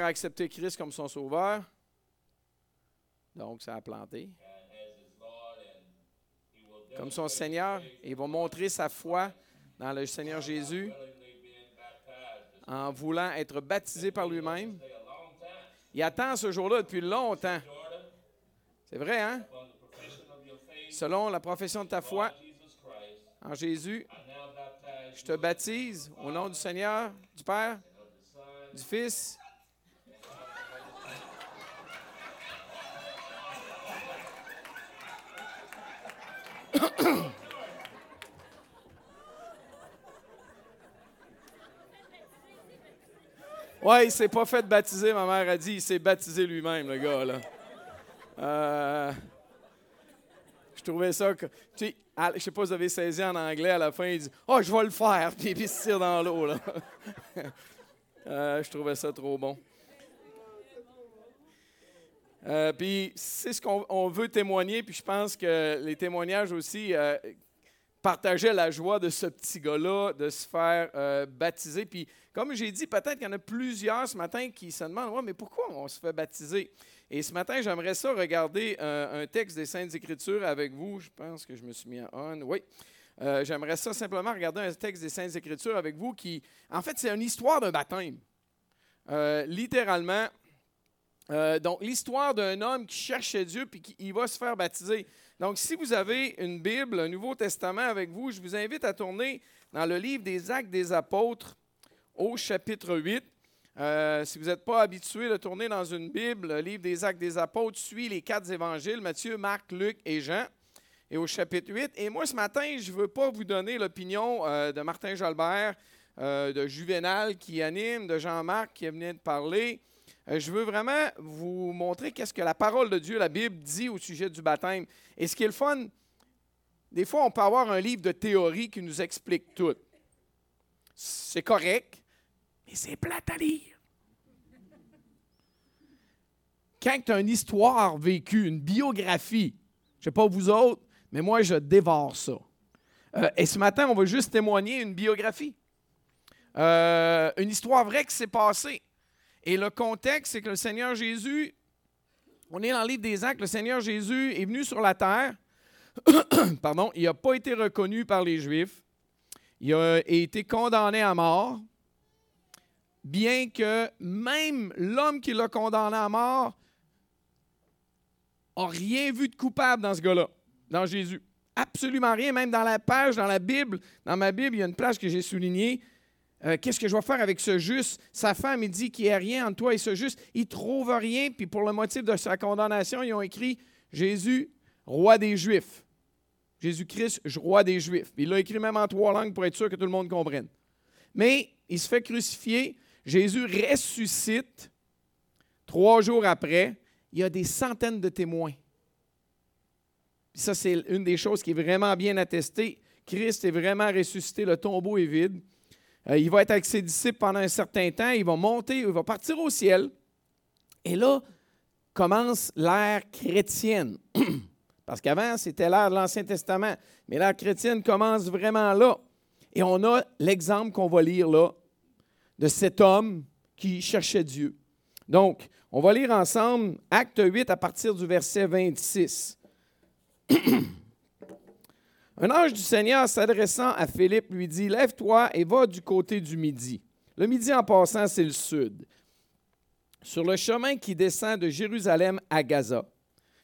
a accepté Christ comme son sauveur. Donc, ça a planté. Comme son Seigneur, il va montrer sa foi dans le Seigneur Jésus en voulant être baptisé par lui-même. Il attend ce jour-là depuis longtemps. C'est vrai, hein? Selon la profession de ta foi en Jésus, je te baptise au nom du Seigneur, du Père, du Fils. Ouais, il s'est pas fait baptiser, ma mère a dit. Il s'est baptisé lui-même, le gars, là. Euh, je trouvais ça. Que, tu sais, je sais pas si vous avez saisi en anglais à la fin, il dit Oh, je vais le faire, puis il se tire dans l'eau, là. Euh, je trouvais ça trop bon. Euh, puis c'est ce qu'on veut témoigner, puis je pense que les témoignages aussi partageaient la joie de ce petit gars-là de se faire baptiser. Puis comme j'ai dit, peut-être qu'il y en a plusieurs ce matin qui se demandent ouais, mais pourquoi on se fait baptiser? Et ce matin, j'aimerais ça regarder euh, un texte des Saintes Écritures avec vous. Je pense que je me suis mis à on. Oui. Euh, j'aimerais ça simplement regarder un texte des Saintes Écritures avec vous qui, en fait, c'est une histoire d'un baptême. Euh, donc, l'histoire d'un homme qui cherchait Dieu puis qui va se faire baptiser. Donc, si vous avez une Bible, un Nouveau Testament avec vous, je vous invite à tourner dans le livre des Actes des Apôtres, au chapitre 8. Euh, si vous n'êtes pas habitué de tourner dans une Bible, le livre des Actes des Apôtres suit les quatre évangiles, Matthieu, Marc, Luc et Jean, et au chapitre 8. Et moi, ce matin, je ne veux pas vous donner l'opinion euh, de Martin Jalbert, de Juvenal qui anime, de Jean-Marc qui venu de parler. Je veux vraiment vous montrer qu'est-ce que la parole de Dieu, la Bible, dit au sujet du baptême. Et ce qui est le fun, des fois, on peut avoir un livre de théorie qui nous explique tout. C'est correct, et c'est plate à lire. Quand tu as une histoire vécue, une biographie, je ne sais pas vous autres, mais moi, je dévore ça. Euh, et ce matin, on va juste témoigner une biographie. Euh, une histoire vraie qui s'est passée. Et le contexte, c'est que le Seigneur Jésus, on est dans le livre des actes, le Seigneur Jésus est venu sur la terre. Pardon, il n'a pas été reconnu par les Juifs. Il a été condamné à mort bien que même l'homme qui l'a condamné à mort n'a rien vu de coupable dans ce gars-là, dans Jésus. Absolument rien, même dans la page, dans la Bible, dans ma Bible, il y a une page que j'ai soulignée. Euh, qu'est-ce que je vais faire avec ce juste? Sa femme, il dit qu'il n'y a rien entre toi et ce juste. Il ne trouve rien, puis pour le motif de sa condamnation, ils ont écrit Jésus, roi des Juifs. Jésus-Christ, roi des Juifs. il l'a écrit même en trois langues pour être sûr que tout le monde comprenne. Mais il se fait crucifier, Jésus ressuscite. Trois jours après, il y a des centaines de témoins. ça, c'est une des choses qui est vraiment bien attestée. Christ est vraiment ressuscité, le tombeau est vide. Euh, il va être avec ses disciples pendant un certain temps, il va monter, il va partir au ciel. Et là commence l'ère chrétienne. Parce qu'avant, c'était l'ère de l'Ancien Testament. Mais l'ère chrétienne commence vraiment là. Et on a l'exemple qu'on va lire là de cet homme qui cherchait Dieu. Donc, on va lire ensemble Acte 8 à partir du verset 26. Un ange du Seigneur s'adressant à Philippe lui dit, Lève-toi et va du côté du midi. Le midi en passant, c'est le sud. Sur le chemin qui descend de Jérusalem à Gaza.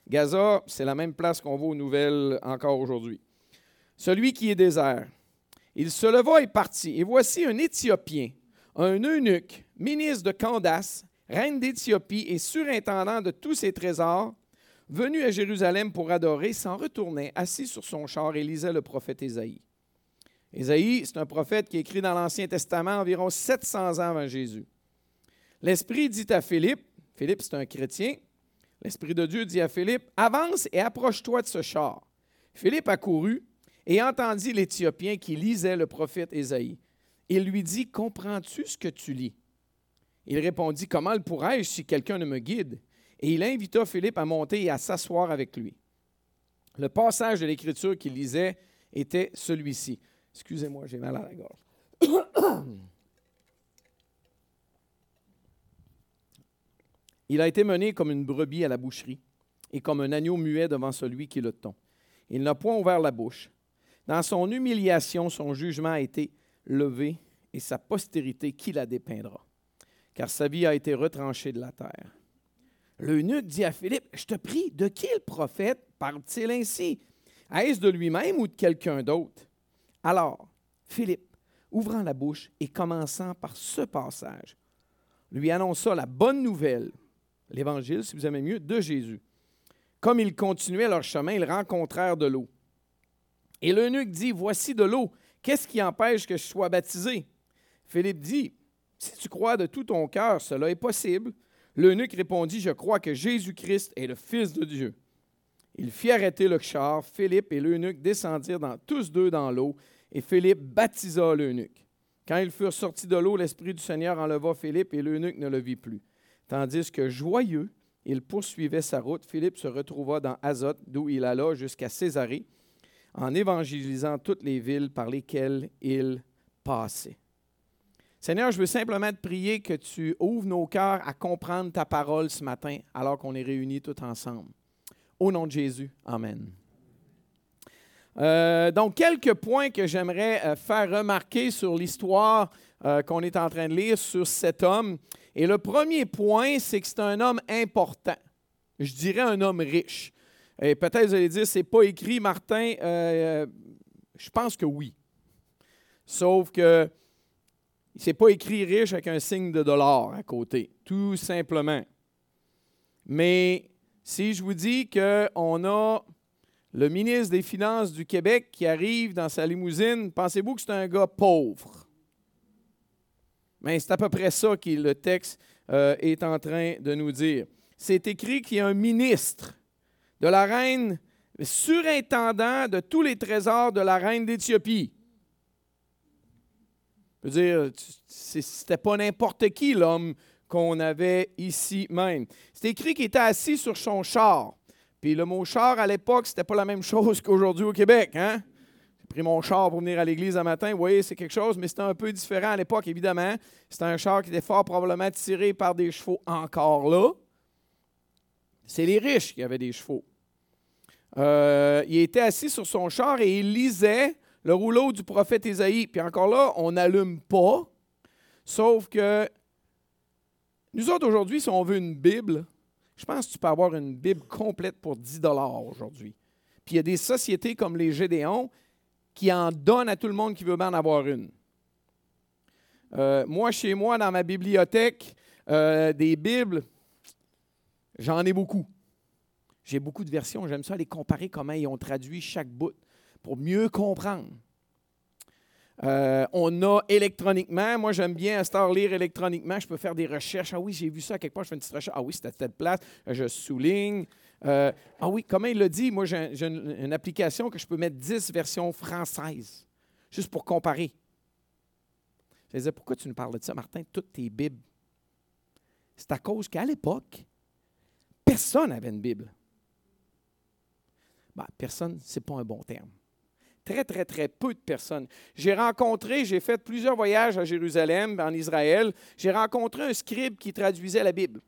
Gaza, c'est la même place qu'on voit aux nouvelles encore aujourd'hui. Celui qui est désert. Il se leva et partit. Et voici un Éthiopien un eunuque, ministre de Candace, reine d'Éthiopie et surintendant de tous ses trésors, venu à Jérusalem pour adorer, s'en retournait, assis sur son char et lisait le prophète Ésaïe. Ésaïe, c'est un prophète qui écrit dans l'Ancien Testament environ 700 ans avant Jésus. L'Esprit dit à Philippe, Philippe c'est un chrétien, l'Esprit de Dieu dit à Philippe, avance et approche-toi de ce char. Philippe accourut et entendit l'Éthiopien qui lisait le prophète Ésaïe. Il lui dit, Comprends-tu ce que tu lis? Il répondit, Comment le pourrais-je si quelqu'un ne me guide? Et il invita Philippe à monter et à s'asseoir avec lui. Le passage de l'Écriture qu'il lisait était celui-ci. Excusez-moi, j'ai mal à la gorge. Il a été mené comme une brebis à la boucherie et comme un agneau muet devant celui qui le tond. Il n'a point ouvert la bouche. Dans son humiliation, son jugement a été levé et sa postérité, qui la dépeindra? Car sa vie a été retranchée de la terre. L'eunuque dit à Philippe, Je te prie, de qui le prophète parle-t-il ainsi? Est-ce de lui-même ou de quelqu'un d'autre? Alors, Philippe, ouvrant la bouche et commençant par ce passage, lui annonça la bonne nouvelle, l'évangile, si vous aimez mieux, de Jésus. Comme ils continuaient leur chemin, ils rencontrèrent de l'eau. Et l'eunuque dit, Voici de l'eau, qu'est-ce qui empêche que je sois baptisé? Philippe dit, Si tu crois de tout ton cœur, cela est possible. L'eunuque répondit, Je crois que Jésus-Christ est le Fils de Dieu. Il fit arrêter le char. Philippe et l'eunuque descendirent tous deux dans l'eau, et Philippe baptisa l'eunuque. Quand ils furent sortis de l'eau, l'Esprit du Seigneur enleva Philippe, et l'eunuque ne le vit plus. Tandis que joyeux, il poursuivait sa route, Philippe se retrouva dans Azote, d'où il alla jusqu'à Césarée, en évangélisant toutes les villes par lesquelles il passait. Seigneur, je veux simplement te prier que tu ouvres nos cœurs à comprendre ta parole ce matin, alors qu'on est réunis tous ensemble. Au nom de Jésus, Amen. Euh, donc, quelques points que j'aimerais euh, faire remarquer sur l'histoire euh, qu'on est en train de lire sur cet homme. Et le premier point, c'est que c'est un homme important. Je dirais un homme riche. Et peut-être vous allez dire, c'est pas écrit, Martin. je pense que oui. Sauf que c'est pas écrit riche avec un signe de dollar à côté, tout simplement. Mais si je vous dis qu'on a le ministre des Finances du Québec qui arrive dans sa limousine, pensez-vous que c'est un gars pauvre? Mais c'est à peu près ça que le texte euh, est en train de nous dire. C'est écrit qu'il y a un ministre de la reine, surintendant de tous les trésors de la reine d'Éthiopie. Veux dire, c'était pas n'importe qui l'homme qu'on avait ici même. C'est écrit qu'il était assis sur son char. Puis le mot char à l'époque, c'était pas la même chose qu'aujourd'hui au Québec. Hein? J'ai pris mon char pour venir à l'église un matin. Vous voyez, c'est quelque chose, mais c'était un peu différent à l'époque, évidemment. C'était un char qui était fort probablement tiré par des chevaux encore là. C'est les riches qui avaient des chevaux. Euh, il était assis sur son char et il lisait le rouleau du prophète Isaïe. Puis encore là, on n'allume pas, sauf que nous autres aujourd'hui, si on veut une Bible, je pense que tu peux avoir une Bible complète pour 10 dollars aujourd'hui. Puis il y a des sociétés comme les Gédéons qui en donnent à tout le monde qui veut bien en avoir une. Euh, moi, chez moi, dans ma bibliothèque, euh, des Bibles, j'en ai beaucoup. J'ai beaucoup de versions. J'aime ça les comparer comment ils ont traduit chaque bout pour mieux comprendre. Euh, on a électroniquement, moi j'aime bien à Star lire électroniquement, je peux faire des recherches. Ah oui, j'ai vu ça quelque part, je fais une petite recherche. Ah oui, c'était à telle place, je souligne. Euh, ah oui, comment il l'a dit, moi j'ai une, application que je peux mettre 10 versions françaises, juste pour comparer. Je disais, pourquoi tu nous parles de ça, Martin, toutes tes Bibles? C'est à cause qu'à l'époque, personne n'avait une Bible. Ben, personne, ce n'est pas un bon terme très, très, très peu de personnes. J'ai rencontré, j'ai fait plusieurs voyages à Jérusalem, en Israël. J'ai rencontré un scribe qui traduisait la Bible.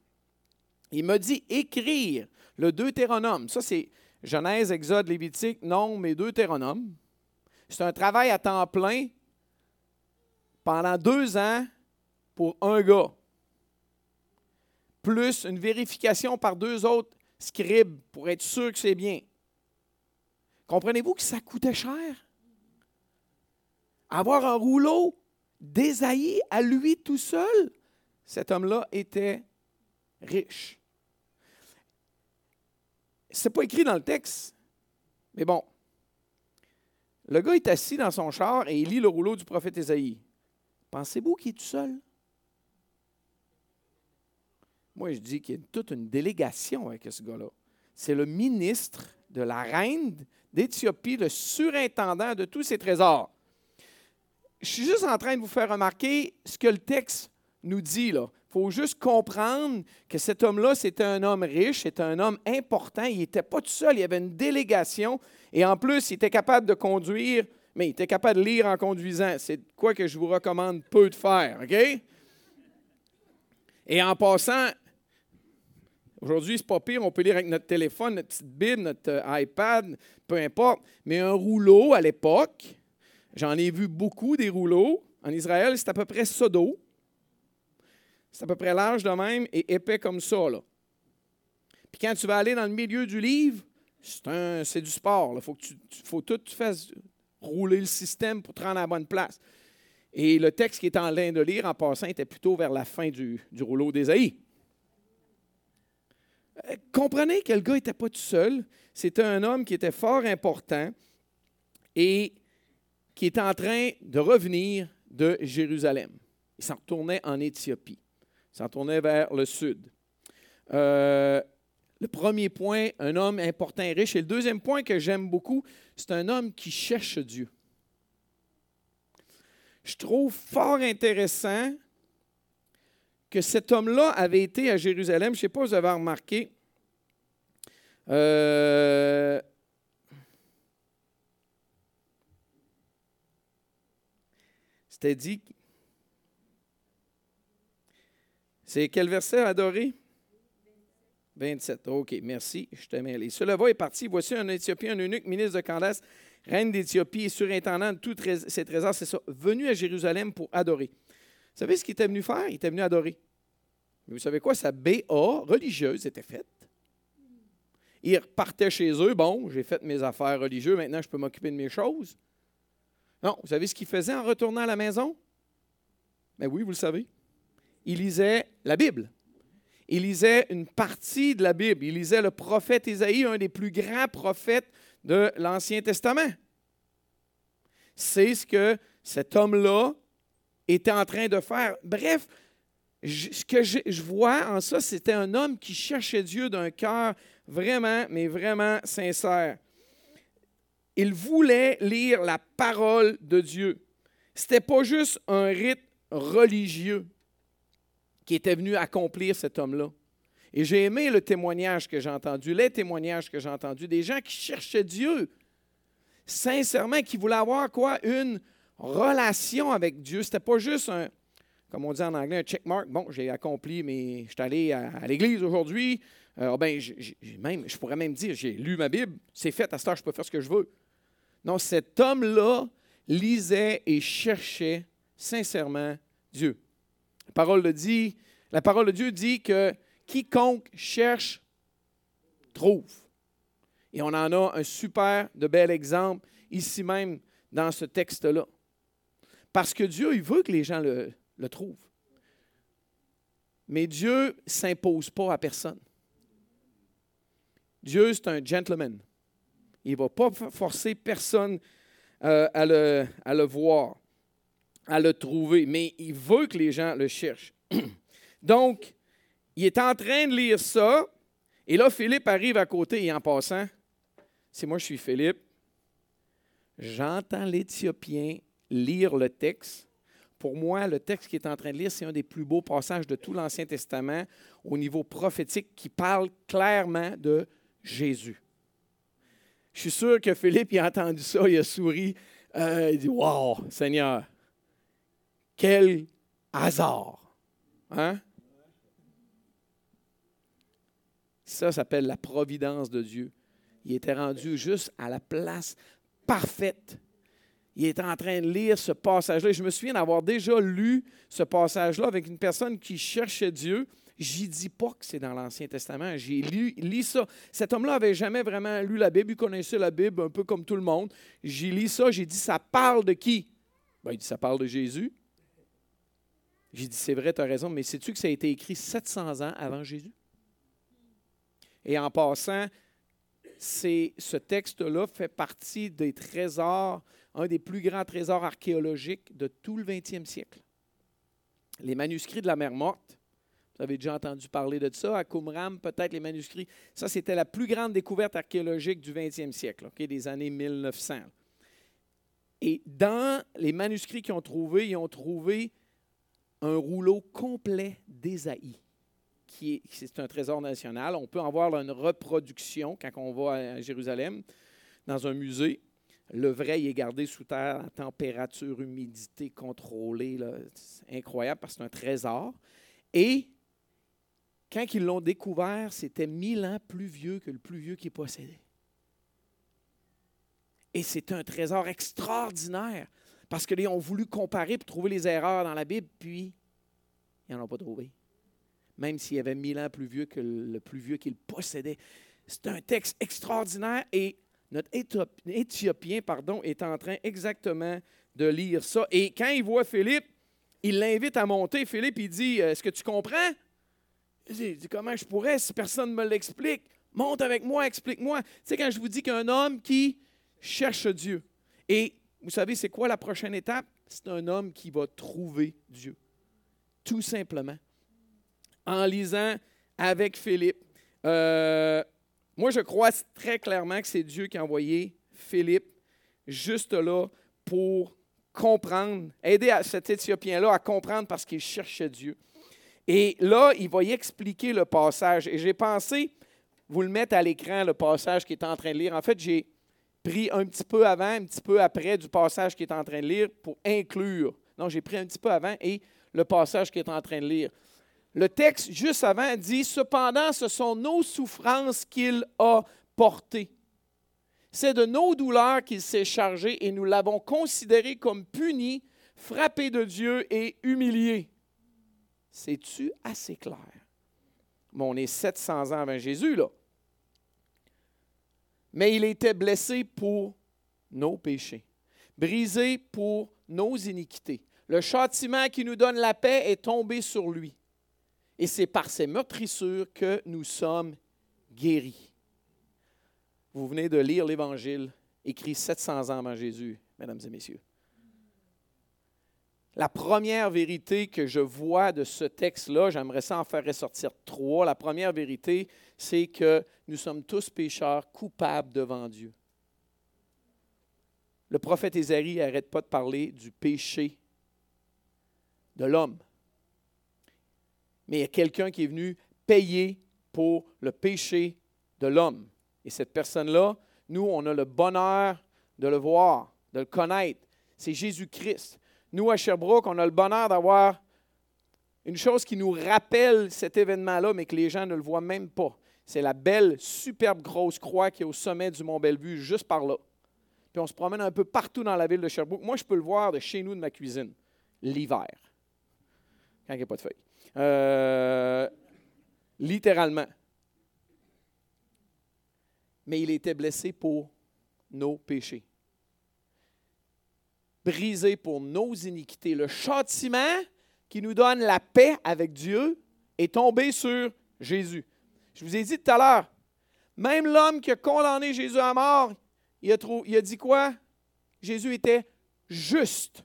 Il m'a dit écrire le Deutéronome. Ça, c'est Genèse, Exode, Lévitique, non, mais Deutéronome. C'est un travail à temps plein pendant deux ans pour un gars, plus une vérification par deux autres scribes pour être sûr que c'est bien. Comprenez-vous que ça coûtait cher? Avoir un rouleau d'Ésaïe à lui tout seul, cet homme-là était riche. Ce n'est pas écrit dans le texte, mais bon. Le gars est assis dans son char et il lit le rouleau du prophète Ésaïe. Pensez-vous qu'il est tout seul? Moi, je dis qu'il y a toute une délégation avec ce gars-là. C'est le ministre de la reine d'Éthiopie, le surintendant de tous ces trésors. Je suis juste en train de vous faire remarquer ce que le texte nous dit. Il faut juste comprendre que cet homme-là, c'était un homme riche, c'était un homme important. Il n'était pas tout seul, il y avait une délégation. Et en plus, il était capable de conduire, mais il était capable de lire en conduisant. C'est quoi que je vous recommande peu de faire, OK? Et en passant, Aujourd'hui, c'est pas pire, on peut lire avec notre téléphone, notre petite Bible, notre euh, iPad, peu importe. Mais un rouleau à l'époque, j'en ai vu beaucoup des rouleaux. En Israël, c'est à peu près ça d'eau. C'est à peu près large de même et épais comme ça. Là. Puis quand tu vas aller dans le milieu du livre, c'est du sport. Il faut que tu, tout tu fasses rouler le système pour te rendre à la bonne place. Et le texte qui est en train de lire en passant était plutôt vers la fin du, du rouleau d'Ésaïe. Comprenez que le gars n'était pas tout seul. C'était un homme qui était fort important et qui était en train de revenir de Jérusalem. Il s'en retournait en Éthiopie. Il s'en retournait vers le sud. Euh, le premier point, un homme important et riche. Et le deuxième point que j'aime beaucoup, c'est un homme qui cherche Dieu. Je trouve fort intéressant que cet homme-là avait été à Jérusalem. Je ne sais pas si vous avez remarqué. Euh, C'était dit. C'est quel verset adoré? 27. OK, merci, je te mêlé. Cela est parti. Voici un Éthiopien, un eunuque, ministre de Candace, reine d'Éthiopie et surintendant de tous ses trésors, c'est ça, venu à Jérusalem pour adorer. Vous savez ce qu'il était venu faire? Il était venu adorer. Mais vous savez quoi? Sa BA religieuse était faite. Il repartait chez eux. Bon, j'ai fait mes affaires religieuses, maintenant je peux m'occuper de mes choses. Non, vous savez ce qu'il faisait en retournant à la maison? Mais ben oui, vous le savez. Il lisait la Bible. Il lisait une partie de la Bible. Il lisait le prophète Isaïe, un des plus grands prophètes de l'Ancien Testament. C'est ce que cet homme-là était en train de faire. Bref, ce que je, vois en ça, c'était un homme qui cherchait Dieu d'un cœur vraiment, mais vraiment sincère. Il voulait lire la parole de Dieu. Ce n'était pas juste un rite religieux qui était venu accomplir cet homme-là. Et j'ai aimé le témoignage que j'ai entendu, les témoignages que j'ai entendus des gens qui cherchaient Dieu, sincèrement, qui voulaient avoir quoi? Une relation avec Dieu. Ce n'était pas juste un, comme on dit en anglais, un checkmark. Bon, j'ai accompli, mais je suis allé à, l'église aujourd'hui. Euh, ben, même, je pourrais même dire, j'ai lu ma Bible, c'est fait, à ce temps, je peux faire ce que je veux. Non, cet homme-là lisait et cherchait sincèrement Dieu. La parole, de dit, la parole de Dieu dit que quiconque cherche, trouve. Et on en a un super de bel exemple ici même dans ce texte-là. Parce que Dieu, il veut que les gens le, trouvent. Mais Dieu ne s'impose pas à personne. Dieu, c'est un gentleman. Il ne va pas forcer personne euh, à le voir, à le trouver, mais il veut que les gens le cherchent. Donc, il est en train de lire ça, et là, Philippe arrive à côté, et en passant, c'est moi, je suis Philippe, j'entends l'Éthiopien lire le texte, pour moi, le texte qu'il est en train de lire, c'est un des plus beaux passages de tout l'Ancien Testament au niveau prophétique qui parle clairement de Jésus. Je suis sûr que Philippe il a entendu ça, il a souri, euh, il dit Wow, Seigneur, quel hasard! Hein? Ça s'appelle la providence de Dieu. Il était rendu juste à la place parfaite il est en train de lire ce passage-là. Je me souviens d'avoir déjà lu ce passage-là avec une personne qui cherchait Dieu. J'y dis pas que c'est dans l'Ancien Testament. J'ai lu, lu, ça. Cet homme-là n'avait jamais vraiment lu la Bible. Il connaissait la Bible un peu comme tout le monde. J'ai lu ça. J'ai dit, ça parle de qui? Ben, il dit, ça parle de Jésus. J'ai dit, c'est vrai, tu as raison, mais sais-tu que ça a été écrit 700 ans avant Jésus? Et en passant, ce texte-là fait partie des trésors un des plus grands trésors archéologiques de tout le 20e siècle. Les manuscrits de la mer Morte, vous avez déjà entendu parler de ça, à Qumran, peut-être les manuscrits. Ça, c'était la plus grande découverte archéologique du 20e siècle, des années 1900. Et dans les manuscrits qu'ils ont trouvés, ils ont trouvé un rouleau complet d'Ésaïe, qui est, c'est un trésor national. On peut en voir une reproduction quand on va à Jérusalem, dans un musée. Le vrai, il est gardé sous terre température, humidité contrôlée. C'est incroyable parce que c'est un trésor. Et quand ils l'ont découvert, c'était mille ans plus vieux que le plus vieux qui possédait. Et c'est un trésor extraordinaire parce qu'ils ont voulu comparer pour trouver les erreurs dans la Bible, puis ils n'en ont pas trouvé. Même s'il y avait mille ans plus vieux que le plus vieux qu'il possédait. C'est un texte extraordinaire et notre Éthiopien pardon, est en train exactement de lire ça. Et quand il voit Philippe, il l'invite à monter. Philippe, il dit Est-ce que tu comprends? Il dit Comment je pourrais si personne ne me l'explique? Monte avec moi, explique-moi. Tu sais, quand je vous dis qu'un homme qui cherche Dieu, et vous savez, c'est quoi la prochaine étape? C'est un homme qui va trouver Dieu. Tout simplement. En lisant avec Philippe. Euh, moi, je crois très clairement que c'est Dieu qui a envoyé Philippe juste là pour comprendre, aider cet Éthiopien-là à comprendre parce qu'il cherchait Dieu. Et là, il va y expliquer le passage. Et j'ai pensé vous le mettre à l'écran, le passage qu'il est en train de lire. En fait, j'ai pris un petit peu avant, un petit peu après du passage qu'il est en train de lire pour inclure. Non, j'ai pris un petit peu avant et le passage qu'il est en train de lire. Le texte juste avant dit, Cependant, ce sont nos souffrances qu'il a portées. C'est de nos douleurs qu'il s'est chargé et nous l'avons considéré comme puni, frappé de Dieu et humilié. C'est-tu assez clair? Bon, on est 700 ans avant Jésus, là. Mais il était blessé pour nos péchés, brisé pour nos iniquités. Le châtiment qui nous donne la paix est tombé sur lui. Et c'est par ces meurtrissures que nous sommes guéris. Vous venez de lire l'Évangile écrit 700 ans avant Jésus, mesdames et messieurs. La première vérité que je vois de ce texte-là, j'aimerais ça en faire ressortir trois. La première vérité, c'est que nous sommes tous pécheurs coupables devant Dieu. Le prophète Ésaïe n'arrête pas de parler du péché de l'homme. Mais il y a quelqu'un qui est venu payer pour le péché de l'homme. Et cette personne-là, nous, on a le bonheur de le voir, de le connaître. C'est Jésus-Christ. Nous, à Sherbrooke, on a le bonheur d'avoir une chose qui nous rappelle cet événement-là, mais que les gens ne le voient même pas. C'est la belle, superbe grosse croix qui est au sommet du Mont Bellevue, juste par là. Puis on se promène un peu partout dans la ville de Sherbrooke. Moi, je peux le voir de chez nous, de ma cuisine, l'hiver, quand il n'y a pas de feuilles. Euh, littéralement. Mais il était blessé pour nos péchés. Brisé pour nos iniquités. Le châtiment qui nous donne la paix avec Dieu est tombé sur Jésus. Je vous ai dit tout à l'heure, même l'homme qui a condamné Jésus à mort, il a, il a dit quoi? Jésus était juste.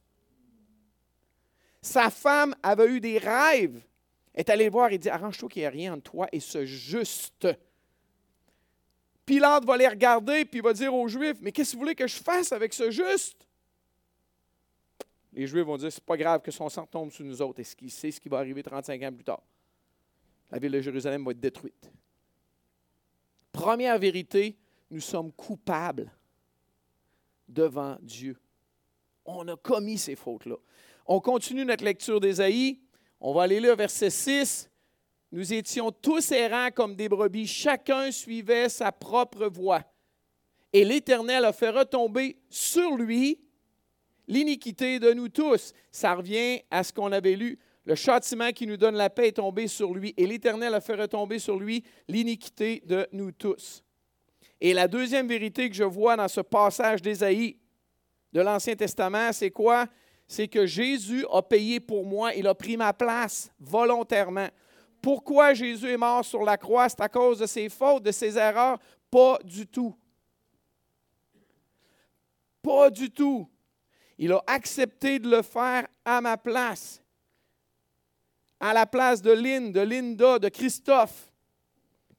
Sa femme avait eu des rêves est allé le voir et dit Arrange-toi qu'il n'y ait rien entre toi et ce juste. Pilate va les regarder puis il va dire aux Juifs Mais qu'est-ce que vous voulez que je fasse avec ce juste? Les Juifs vont dire C'est pas grave que son sang tombe sur nous autres. Est-ce qu'il sait ce qui va arriver 35 ans plus tard La ville de Jérusalem va être détruite. Première vérité nous sommes coupables devant Dieu. On a commis ces fautes-là. On continue notre lecture d'Ésaïe. On va aller là, verset 6. Nous étions tous errants comme des brebis, chacun suivait sa propre voie. Et l'Éternel a fait retomber sur lui l'iniquité de nous tous. Ça revient à ce qu'on avait lu. Le châtiment qui nous donne la paix est tombé sur lui, et l'Éternel a fait retomber sur lui l'iniquité de nous tous. Et la deuxième vérité que je vois dans ce passage d'Ésaïe de l'Ancien Testament, c'est quoi? C'est que Jésus a payé pour moi, il a pris ma place volontairement. Pourquoi Jésus est mort sur la croix? C'est à cause de ses fautes, de ses erreurs? Pas du tout. Pas du tout. Il a accepté de le faire à ma place, à la place de Lynn, de Linda, de Christophe.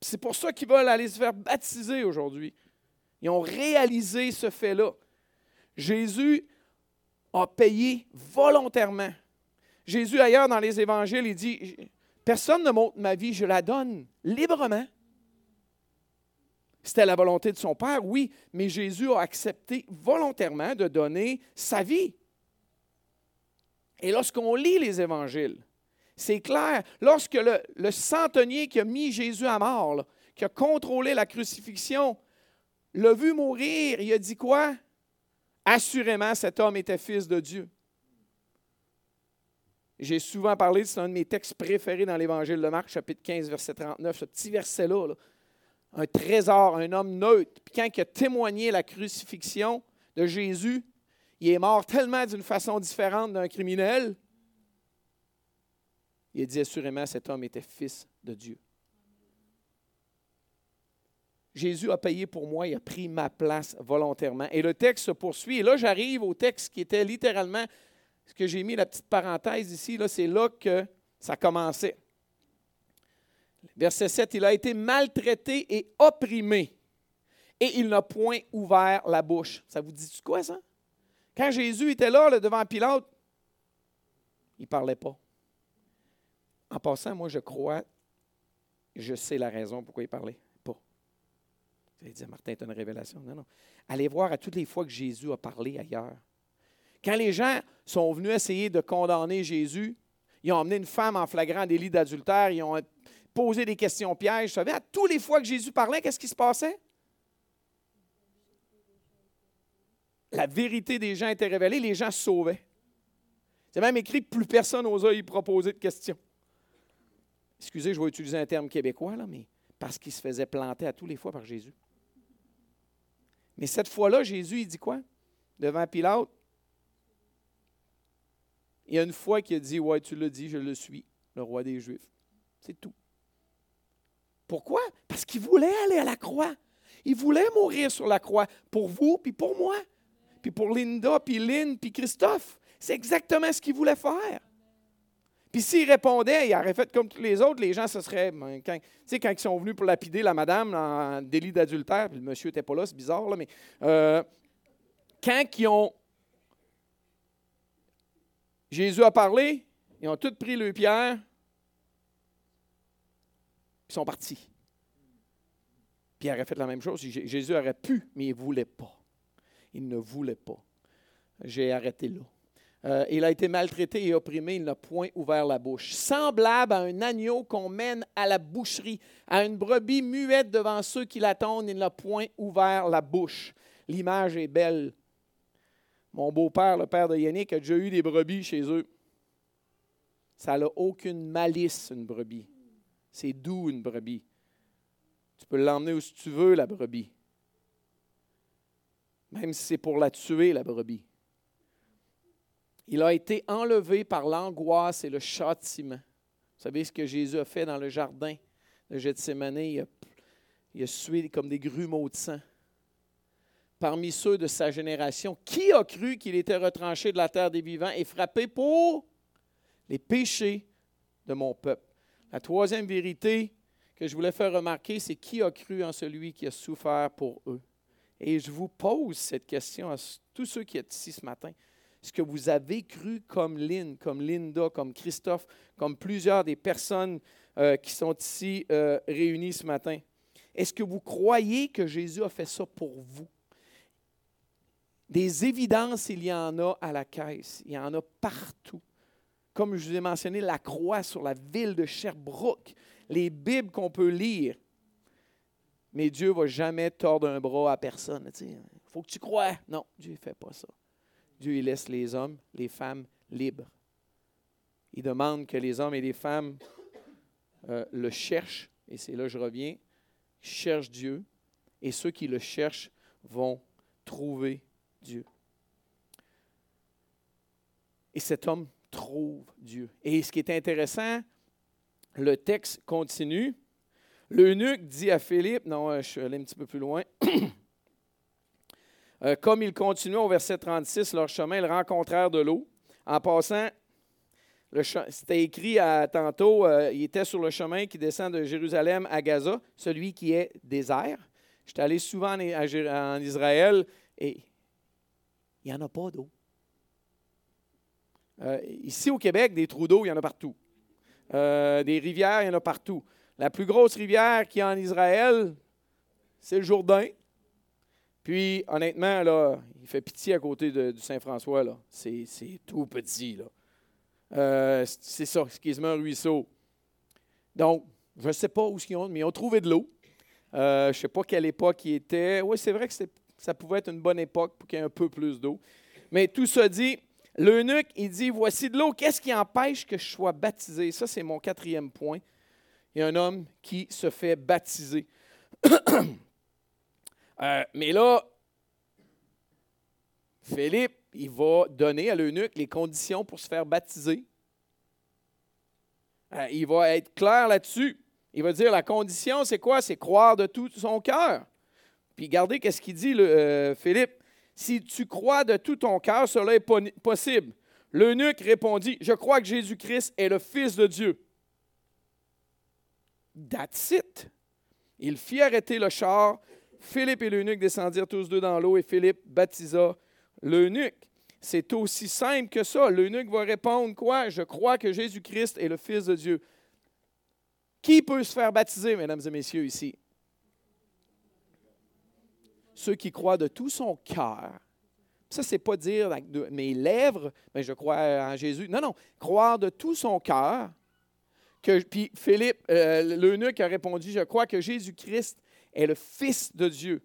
C'est pour ça qu'ils veulent aller se faire baptiser aujourd'hui. Ils ont réalisé ce fait-là. Jésus a payé volontairement. Jésus, ailleurs dans les évangiles, il dit, personne ne montre ma vie, je la donne librement. C'était la volonté de son Père, oui, mais Jésus a accepté volontairement de donner sa vie. Et lorsqu'on lit les évangiles, C'est clair. Lorsque le, le, centenier qui a mis Jésus à mort, qui a contrôlé la crucifixion, l'a vu mourir, il a dit quoi? Assurément, cet homme était fils de Dieu. J'ai souvent parlé, c'est un de mes textes préférés dans l'Évangile de Marc, chapitre 15, verset 39, ce petit verset-là. Un trésor, un homme neutre. Puis quand il a témoigné la crucifixion de Jésus, il est mort tellement d'une façon différente d'un criminel. Il a dit assurément, cet homme était fils de Dieu. Jésus a payé pour moi, il a pris ma place volontairement. Et le texte se poursuit. Et là, j'arrive au texte qui était littéralement ce que j'ai mis la petite parenthèse ici, là, c'est là que ça commençait. Verset 7, il a été maltraité et opprimé, et il n'a point ouvert la bouche. Ça vous dit quoi, ça? Quand Jésus était là, devant Pilate, il ne parlait pas. En passant, moi, je crois, je sais la raison pourquoi il parlait allez dire, Martin, tu as une révélation. Non, non. Allez voir à toutes les fois que Jésus a parlé ailleurs. Quand les gens sont venus essayer de condamner Jésus, ils ont emmené une femme en flagrant délit d'adultère, ils ont posé des questions pièges. Vous savez, à tous les fois que Jésus parlait, qu'est-ce qui se passait? La vérité des gens était révélée, les gens se sauvaient. C'est même écrit plus personne n'osa y proposer de questions. Excusez, je vais utiliser un terme québécois, là, mais parce qu'il se faisait planter à tous les fois par Jésus. Mais cette fois-là, Jésus, il dit quoi? Devant Pilate, il y a une fois qu'il a dit Ouais, tu l'as dit, je le suis, le roi des Juifs. C'est tout. Pourquoi? Parce qu'il voulait aller à la croix. Il voulait mourir sur la croix pour vous, puis pour moi, puis pour Linda, puis Lynn, puis Christophe. C'est exactement ce qu'il voulait faire. Puis s'il répondait, il aurait fait comme tous les autres, les gens, ce serait. Ben, quand, tu sais, quand ils sont venus pour lapider la madame en délit d'adultère, puis le monsieur n'était pas là, c'est bizarre, là, mais euh, quand ils ont Jésus a parlé, ils ont tous pris le pierre, ils sont partis. Puis il aurait fait la même chose. Jésus aurait pu, mais il ne voulait pas. Il ne voulait pas. J'ai arrêté là. Euh, il a été maltraité et opprimé, il n'a point ouvert la bouche. Semblable à un agneau qu'on mène à la boucherie, à une brebis muette devant ceux qui l'attendent, il n'a point ouvert la bouche. L'image est belle. Mon beau-père, le père de Yannick, a déjà eu des brebis chez eux. Ça n'a aucune malice, une brebis. C'est doux, une brebis. Tu peux l'emmener où tu veux, la brebis. Même si c'est pour la tuer, la brebis. Il a été enlevé par l'angoisse et le châtiment. Vous savez ce que Jésus a fait dans le jardin de Gethsemane? Il a, il sué comme des grumeaux de sang parmi ceux de sa génération. Qui a cru qu'il était retranché de la terre des vivants et frappé pour les péchés de mon peuple? La troisième vérité que je voulais faire remarquer, c'est qui a cru en celui qui a souffert pour eux? Et je vous pose cette question à tous ceux qui êtes ici ce matin. Est-ce que vous avez cru comme Lynn, comme Linda, comme Christophe, comme plusieurs des personnes euh, qui sont ici euh, réunies ce matin? Est-ce que vous croyez que Jésus a fait ça pour vous? Des évidences, il y en a à la caisse. Il y en a partout. Comme je vous ai mentionné, la croix sur la ville de Sherbrooke, les Bibles qu'on peut lire. Mais Dieu ne va jamais tordre un bras à personne. Il faut que tu crois. Non, Dieu ne fait pas ça. Dieu il laisse les hommes, les femmes libres. Il demande que les hommes et les femmes euh, le cherchent, et c'est là que je reviens, cherchent Dieu, et ceux qui le cherchent vont trouver Dieu. Et cet homme trouve Dieu. Et ce qui est intéressant, le texte continue. L'eunuque dit à Philippe, non, je suis allé un petit peu plus loin. Euh, comme il continuait au verset 36, leur chemin, ils rencontrèrent de l'eau. En passant, c'était écrit à, tantôt, euh, il était sur le chemin qui descend de Jérusalem à Gaza, celui qui est désert. J'étais allé souvent en, en Israël et il n'y en a pas d'eau. Euh, ici au Québec, des trous d'eau, il y en a partout. Euh, des rivières, il y en a partout. La plus grosse rivière qu'il y a en Israël, c'est le Jourdain. Puis, honnêtement, là, il fait pitié à côté du Saint-François. C'est tout petit. Là. Euh, c'est ça, excuse-moi, un ruisseau. Donc, je ne sais pas où ils ont, mais ils ont trouvé de l'eau. Euh, je ne sais pas quelle époque il était. Oui, c'est vrai que ça pouvait être une bonne époque pour qu'il y ait un peu plus d'eau. Mais tout ça dit, l'eunuque, il dit, voici de l'eau, qu'est-ce qui empêche que je sois baptisé? Ça, c'est mon quatrième point. Il y a un homme qui se fait baptiser. Euh, mais là, Philippe, il va donner à l'eunuque les conditions pour se faire baptiser. Euh, il va être clair là-dessus. Il va dire la condition, c'est quoi? C'est croire de tout son cœur. Puis regardez qu'est-ce qu'il dit, le, euh, Philippe. Si tu crois de tout ton cœur, cela est possible. L'eunuque répondit, je crois que Jésus-Christ est le Fils de Dieu. That's it. Il fit arrêter le char. Philippe et l'eunuque descendirent tous deux dans l'eau et Philippe baptisa l'eunuque. C'est aussi simple que ça. L'eunuque va répondre quoi? Je crois que Jésus-Christ est le Fils de Dieu. Qui peut se faire baptiser, mesdames et messieurs, ici? Ceux qui croient de tout son cœur. Ça, c'est pas dire avec mes lèvres, mais je crois en Jésus. Non, non. Croire de tout son cœur. Puis Philippe, euh, l'eunuque a répondu, je crois que Jésus-Christ est le Fils de Dieu.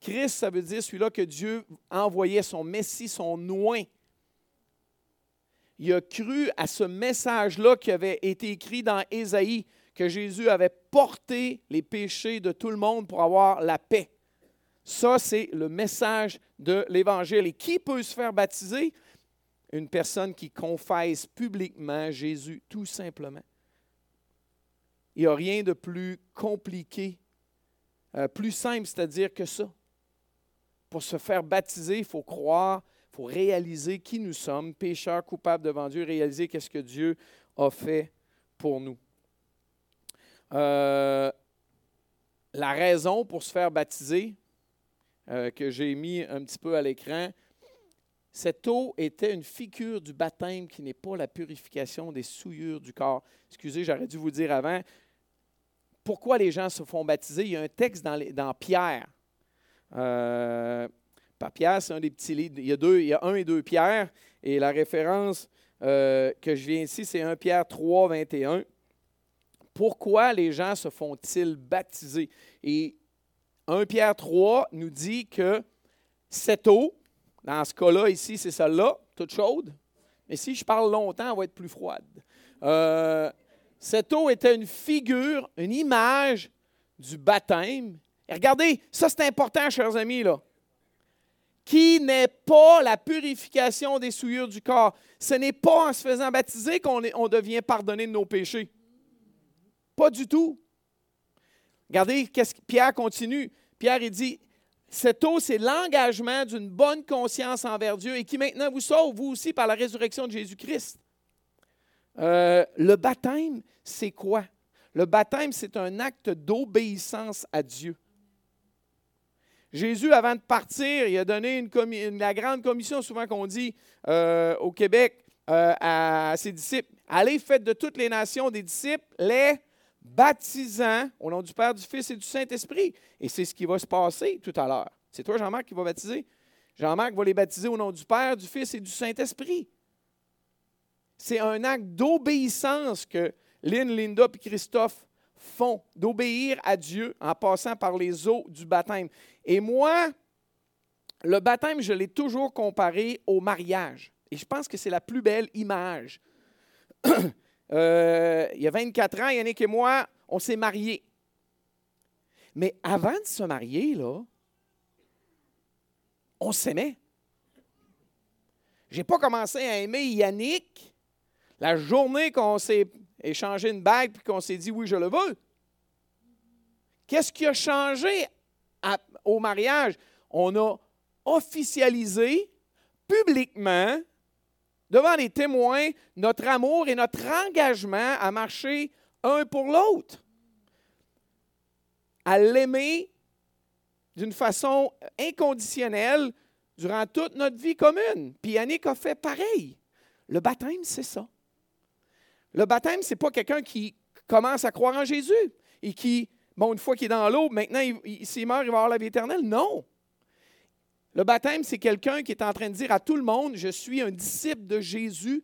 Christ, ça veut dire celui-là que Dieu envoyait, son Messie, son noin. Il a cru à ce message-là qui avait été écrit dans Ésaïe, que Jésus avait porté les péchés de tout le monde pour avoir la paix. Ça, c'est le message de l'Évangile. Et qui peut se faire baptiser? Une personne qui confesse publiquement Jésus, tout simplement. Il n'y a rien de plus compliqué, euh, plus simple, c'est-à-dire que ça pour se faire baptiser, il faut croire, il faut réaliser qui nous sommes, pécheurs coupables devant Dieu, réaliser qu'est-ce que Dieu a fait pour nous. Euh, la raison pour se faire baptiser, euh, que j'ai mis un petit peu à l'écran, cette eau était une figure du baptême qui n'est pas la purification des souillures du corps. Excusez, j'aurais dû vous dire avant. Pourquoi les gens se font baptiser? Il y a un texte dans, Pierre euh, Pierre, c'est un des petits livres. Il y, a deux, il y a un et deux Pierre. Et la référence euh, que je viens ici, c'est 1 Pierre 3, 21. Pourquoi les gens se font-ils baptiser? Et 1 Pierre 3 nous dit que cette eau, dans ce cas-là, ici, c'est celle-là, toute chaude. Mais si je parle longtemps, elle va être plus froide. Euh, cette eau était une figure, une image du baptême regardez, ça c'est important, chers amis, là. Qui n'est pas la purification des souillures du corps. Ce n'est pas en se faisant baptiser qu'on on devient pardonné de nos péchés. Pas du tout. Regardez, Pierre continue. Pierre, il dit Cette eau, c'est l'engagement d'une bonne conscience envers Dieu et qui maintenant vous sauve, vous aussi, par la résurrection de Jésus-Christ. Euh, le baptême, c'est quoi? Le baptême, c'est un acte d'obéissance à Dieu. Jésus, avant de partir, il a donné la grande commission, souvent qu'on dit euh, au Québec, euh, à, ses disciples. Allez, faites de toutes les nations des disciples, les baptisant au nom du Père, du Fils et du Saint-Esprit. Et c'est ce qui va se passer tout à l'heure. C'est toi, Jean-Marc, qui va baptiser? Jean-Marc va les baptiser au nom du Père, du Fils et du Saint-Esprit. C'est un acte d'obéissance que Lynn, Linda et Christophe font, d'obéir à Dieu en passant par les eaux du baptême. Et moi, le baptême, je l'ai toujours comparé au mariage. Et je pense que c'est la plus belle image. Euh, il y a 24 ans, Yannick et moi, on s'est mariés. Mais avant de se marier, là, on s'aimait. Je n'ai pas commencé à aimer Yannick la journée qu'on s'est échangé une bague et qu'on s'est dit oui, je le veux. Qu'est-ce qui a changé au mariage, on a officialisé publiquement, devant les témoins, notre amour et notre engagement à marcher un pour l'autre, à l'aimer d'une façon inconditionnelle durant toute notre vie commune. Puis Yannick a fait pareil. Le baptême, c'est ça. Le baptême, ce n'est pas quelqu'un qui commence à croire en Jésus et qui bon, une fois qu'il est dans l'eau, maintenant, s'il meurt, il va avoir la vie éternelle. Non. Le baptême, c'est quelqu'un qui est en train de dire à tout le monde, je suis un disciple de Jésus.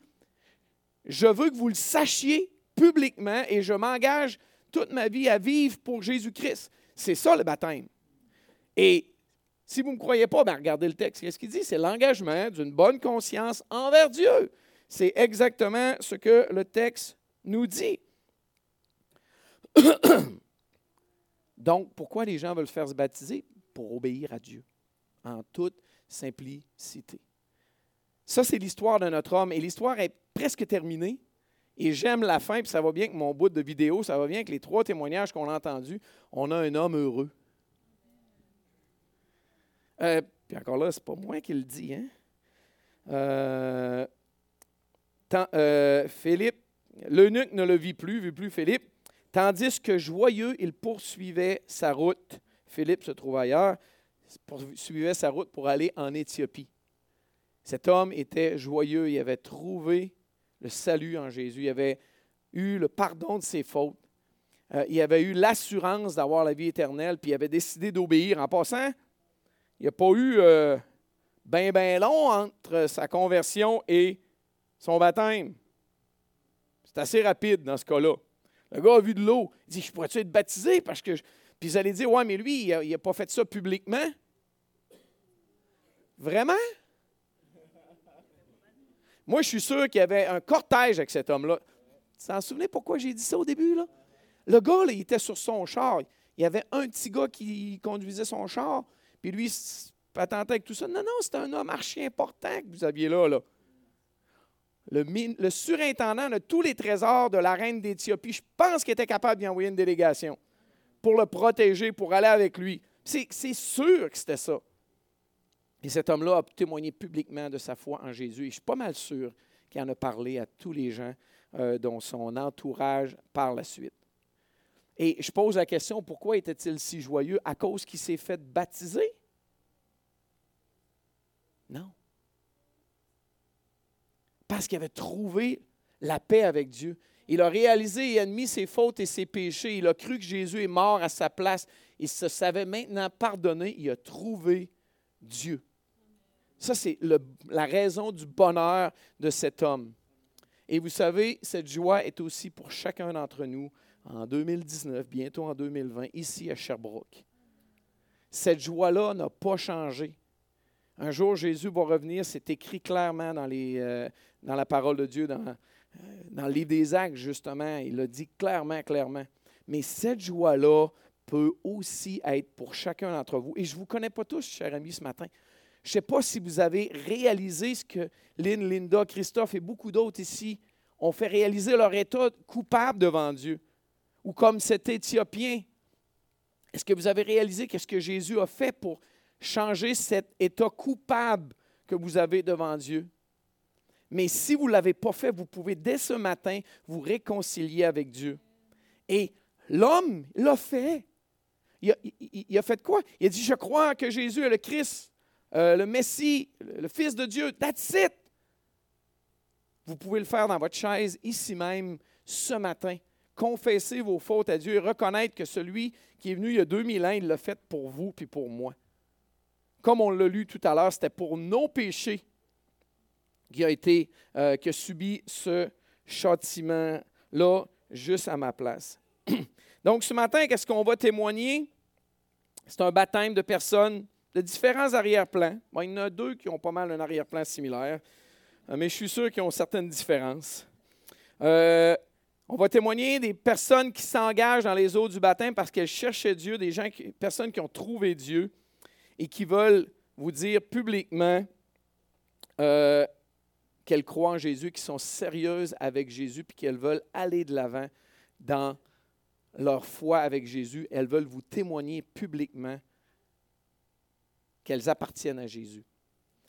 je veux que vous le sachiez publiquement et je m'engage toute ma vie à vivre pour Jésus-Christ. C'est ça le baptême. Et si vous ne me croyez pas, ben regardez le texte. Qu'est-ce qu'il dit? C'est l'engagement d'une bonne conscience envers Dieu. C'est exactement ce que le texte nous dit. Donc, pourquoi les gens veulent faire se baptiser? Pour obéir à Dieu, en toute simplicité. Ça, c'est l'histoire de notre homme. Et l'histoire est presque terminée. Et j'aime la fin, puis ça va bien que mon bout de vidéo, ça va bien avec les trois témoignages qu'on a entendus. On a un homme heureux. Euh, puis encore là, c'est pas moi qui le dis. Hein? Euh, euh, Philippe, l'eunuque ne le vit plus, vit plus Philippe, tandis que joyeux, il poursuivait sa route. Philippe se trouve ailleurs, poursuivait sa route pour aller en Éthiopie. Cet homme était joyeux, il avait trouvé le salut en Jésus, il avait eu le pardon de ses fautes, euh, il avait eu l'assurance d'avoir la vie éternelle, puis il avait décidé d'obéir. En passant, il n'y a pas eu euh, ben, ben long entre sa conversion et son baptême. C'est assez rapide dans ce cas-là. Le gars a vu de l'eau. Il dit Je pourrais-tu être baptisé parce que. Puis ils allaient dire Ouais, mais lui, il n'a pas fait ça publiquement. Vraiment? Moi, je suis sûr qu'il y avait un cortège avec cet homme-là. Tu t'en souvenez pourquoi j'ai dit ça au début? Là? Le gars, là, il était sur son char. Il y avait un petit gars qui conduisait son char, puis lui, patentait avec tout ça. Non, non, c'était un homme archi important que vous aviez là. là. Le, surintendant de tous les trésors de la reine d'Éthiopie, je pense qu'il était capable d'y envoyer une délégation pour le protéger, pour aller avec lui. C'est sûr que c'était ça. Et cet homme-là a témoigné publiquement de sa foi en Jésus. Et je suis pas mal sûr qu'il en a parlé à tous les gens euh, dont son entourage par la suite. Et je pose la question, pourquoi était-il si joyeux? À cause qu'il s'est fait baptiser? Non. Parce qu'il avait trouvé la paix avec Dieu. Il a réalisé et admis ses fautes et ses péchés. Il a cru que Jésus est mort à sa place. Il se savait maintenant pardonné. Il a trouvé Dieu. Ça, c'est la raison du bonheur de cet homme. Et vous savez, cette joie est aussi pour chacun d'entre nous en 2019, bientôt en 2020, ici à Sherbrooke. Cette joie-là n'a pas changé. Un jour, Jésus va revenir, c'est écrit clairement dans, les, euh, dans la parole de Dieu, dans, euh, dans le livre des actes, justement. Il l'a dit clairement, clairement. Mais cette joie-là peut aussi être pour chacun d'entre vous. Et je ne vous connais pas tous, chers amis, ce matin. Je ne sais pas si vous avez réalisé ce que Lynn, Linda, Christophe et beaucoup d'autres ici ont fait réaliser leur état coupable devant Dieu. Ou comme cet Éthiopien. Est-ce que vous avez réalisé qu'est-ce que Jésus a fait pour changer cet état coupable que vous avez devant Dieu? Mais si vous ne l'avez pas fait, vous pouvez dès ce matin vous réconcilier avec Dieu. Et l'homme l'a fait. Il a, fait quoi? Il a dit, je crois que Jésus est le Christ, euh, le Messie, le Fils de Dieu. That's it. Vous pouvez le faire dans votre chaise ici même ce matin. Confessez vos fautes à Dieu et reconnaître que celui qui est venu il y a 2000 ans, il l'a fait pour vous puis pour moi. Comme on l'a lu tout à l'heure, c'était pour nos péchés qui a été, euh, qui a subi ce châtiment-là juste à ma place. Donc ce matin, qu'est-ce qu'on va témoigner? C'est un baptême de personnes de différents arrière-plans. il y en a deux qui ont pas mal un arrière-plan similaire, euh, mais je suis sûr qu'ils ont certaines différences. Euh, on va témoigner des personnes qui s'engagent dans les eaux du baptême parce qu'elles cherchaient Dieu, des gens personnes qui ont trouvé Dieu et qui veulent vous dire publiquement qu'elles croient en Jésus, qui sont sérieuses avec Jésus, puis qu'elles veulent aller de l'avant dans leur foi avec Jésus. Elles veulent vous témoigner publiquement qu'elles appartiennent à Jésus.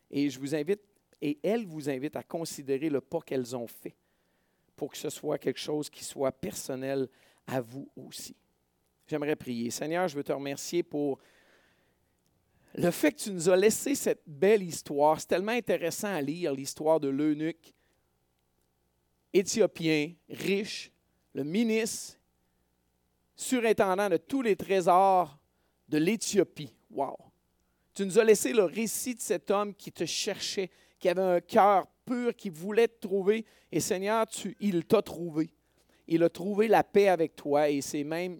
Et je vous invite, et elles vous invitent à considérer le pas qu'elles ont fait pour que ce soit quelque chose qui soit personnel à vous aussi. J'aimerais prier. Seigneur, je veux te remercier pour le fait que tu nous as laissé cette belle histoire. C'est tellement intéressant à lire l'histoire de l'eunuque éthiopien, riche, le ministre, surintendant de tous les trésors de l'Éthiopie. Wow! Tu nous as laissé le récit de cet homme qui te cherchait, qui avait un cœur pur, qui voulait te trouver. Et Seigneur, il t'a trouvé. Il a trouvé la paix avec toi et s'est même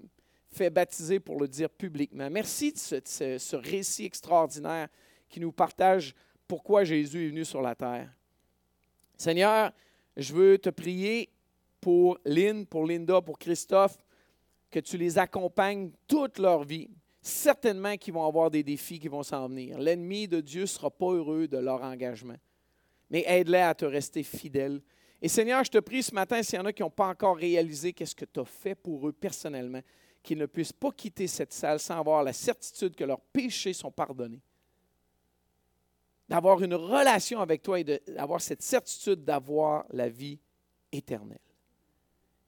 fait baptiser pour le dire publiquement. Merci de ce, récit extraordinaire qui nous partage pourquoi Jésus est venu sur la terre. Seigneur, je veux te prier pour Lynn, pour Linda, pour Christophe, que tu les accompagnes toute leur vie. Certainement qu'ils vont avoir des défis qui vont s'en venir. L'ennemi de Dieu ne sera pas heureux de leur engagement. Mais aide-les à te rester fidèles. Et Seigneur, je te prie ce matin, s'il y en a qui n'ont pas encore réalisé qu'est-ce que tu as fait pour eux personnellement, qu'ils ne puissent pas quitter cette salle sans avoir la certitude que leurs péchés sont pardonnés d'avoir une relation avec toi et d'avoir cette certitude d'avoir la vie éternelle.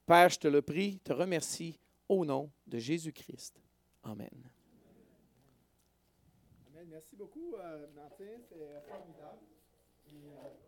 Père, je te le prie, te remercie au nom de Jésus-Christ. Amen. Amen. Merci beaucoup, euh. C'est formidable. Euh,